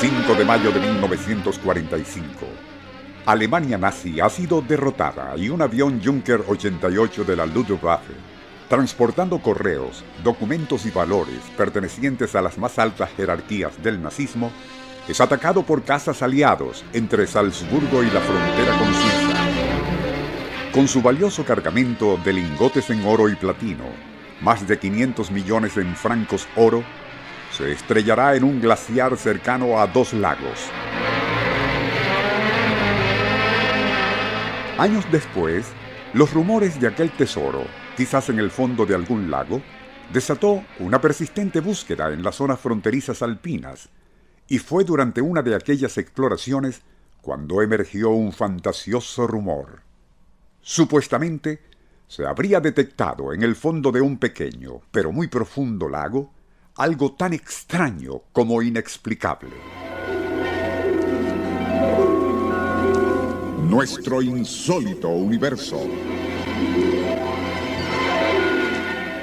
5 de mayo de 1945. Alemania nazi ha sido derrotada y un avión Junker 88 de la Luftwaffe, transportando correos, documentos y valores pertenecientes a las más altas jerarquías del nazismo, es atacado por cazas aliados entre Salzburgo y la frontera con Suiza. Con su valioso cargamento de lingotes en oro y platino, más de 500 millones en francos oro, se estrellará en un glaciar cercano a dos lagos. Años después, los rumores de aquel tesoro, quizás en el fondo de algún lago, desató una persistente búsqueda en las zonas fronterizas alpinas, y fue durante una de aquellas exploraciones cuando emergió un fantasioso rumor. Supuestamente, se habría detectado en el fondo de un pequeño, pero muy profundo lago, algo tan extraño como inexplicable. Nuestro insólito universo.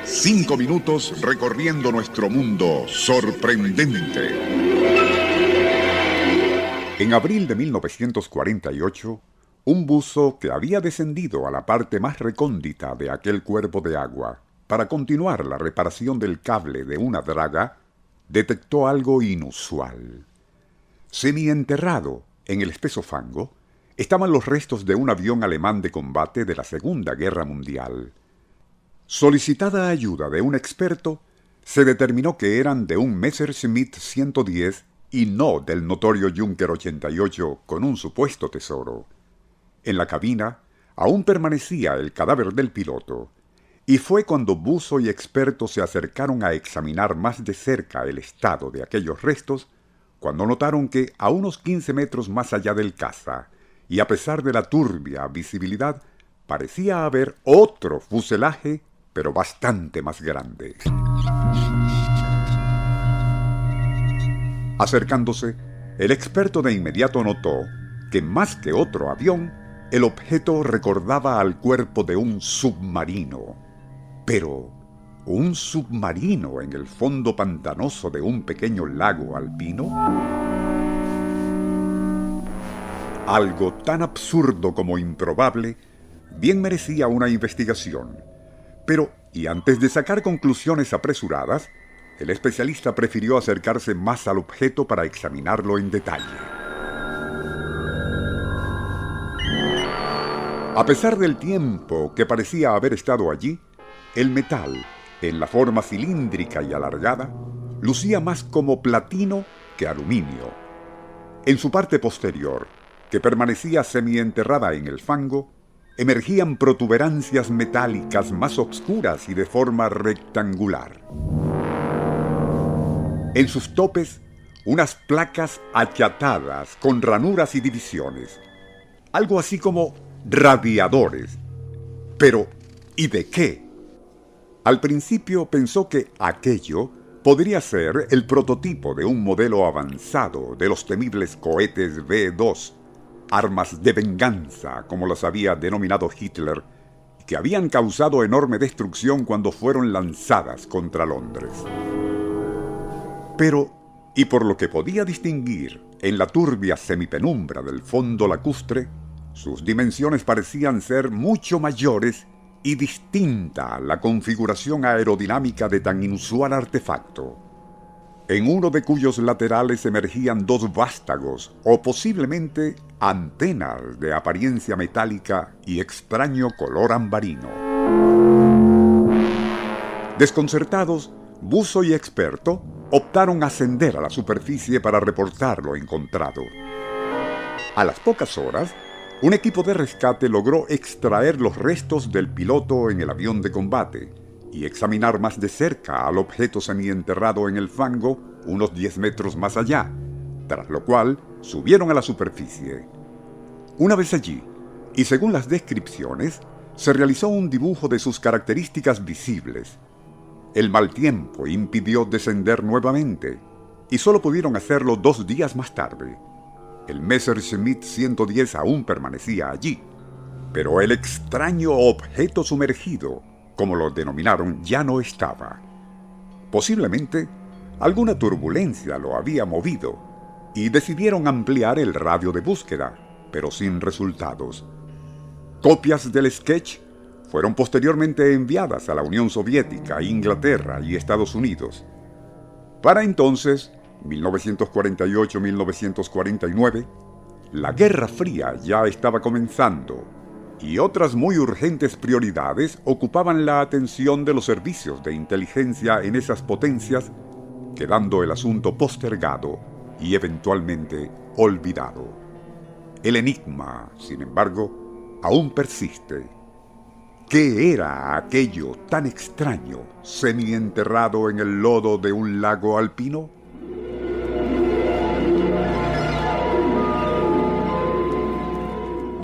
Cinco minutos recorriendo nuestro mundo sorprendente. En abril de 1948, un buzo que había descendido a la parte más recóndita de aquel cuerpo de agua para continuar la reparación del cable de una draga, detectó algo inusual. Semienterrado en el espeso fango estaban los restos de un avión alemán de combate de la Segunda Guerra Mundial. Solicitada ayuda de un experto, se determinó que eran de un Messerschmitt 110 y no del notorio Junker 88 con un supuesto tesoro. En la cabina aún permanecía el cadáver del piloto, y fue cuando buzo y experto se acercaron a examinar más de cerca el estado de aquellos restos, cuando notaron que a unos 15 metros más allá del caza, y a pesar de la turbia visibilidad, parecía haber otro fuselaje, pero bastante más grande. Acercándose, el experto de inmediato notó que más que otro avión, el objeto recordaba al cuerpo de un submarino. Pero, ¿un submarino en el fondo pantanoso de un pequeño lago alpino? Algo tan absurdo como improbable bien merecía una investigación. Pero, y antes de sacar conclusiones apresuradas, el especialista prefirió acercarse más al objeto para examinarlo en detalle. A pesar del tiempo que parecía haber estado allí, el metal, en la forma cilíndrica y alargada, lucía más como platino que aluminio. En su parte posterior, que permanecía semienterrada en el fango, emergían protuberancias metálicas más oscuras y de forma rectangular. En sus topes, unas placas achatadas con ranuras y divisiones, algo así como radiadores. Pero, ¿y de qué? Al principio pensó que aquello podría ser el prototipo de un modelo avanzado de los temibles cohetes V-2, armas de venganza, como las había denominado Hitler, que habían causado enorme destrucción cuando fueron lanzadas contra Londres. Pero, y por lo que podía distinguir en la turbia semipenumbra del fondo lacustre, sus dimensiones parecían ser mucho mayores y distinta la configuración aerodinámica de tan inusual artefacto, en uno de cuyos laterales emergían dos vástagos o posiblemente antenas de apariencia metálica y extraño color ambarino. Desconcertados, buzo y experto optaron ascender a la superficie para reportar lo encontrado. A las pocas horas, un equipo de rescate logró extraer los restos del piloto en el avión de combate y examinar más de cerca al objeto semienterrado en el fango unos 10 metros más allá, tras lo cual subieron a la superficie. Una vez allí, y según las descripciones, se realizó un dibujo de sus características visibles. El mal tiempo impidió descender nuevamente, y solo pudieron hacerlo dos días más tarde. El Messerschmitt 110 aún permanecía allí, pero el extraño objeto sumergido, como lo denominaron, ya no estaba. Posiblemente alguna turbulencia lo había movido y decidieron ampliar el radio de búsqueda, pero sin resultados. Copias del sketch fueron posteriormente enviadas a la Unión Soviética, Inglaterra y Estados Unidos. Para entonces, 1948-1949, la Guerra Fría ya estaba comenzando y otras muy urgentes prioridades ocupaban la atención de los servicios de inteligencia en esas potencias, quedando el asunto postergado y eventualmente olvidado. El enigma, sin embargo, aún persiste. ¿Qué era aquello tan extraño, semienterrado en el lodo de un lago alpino?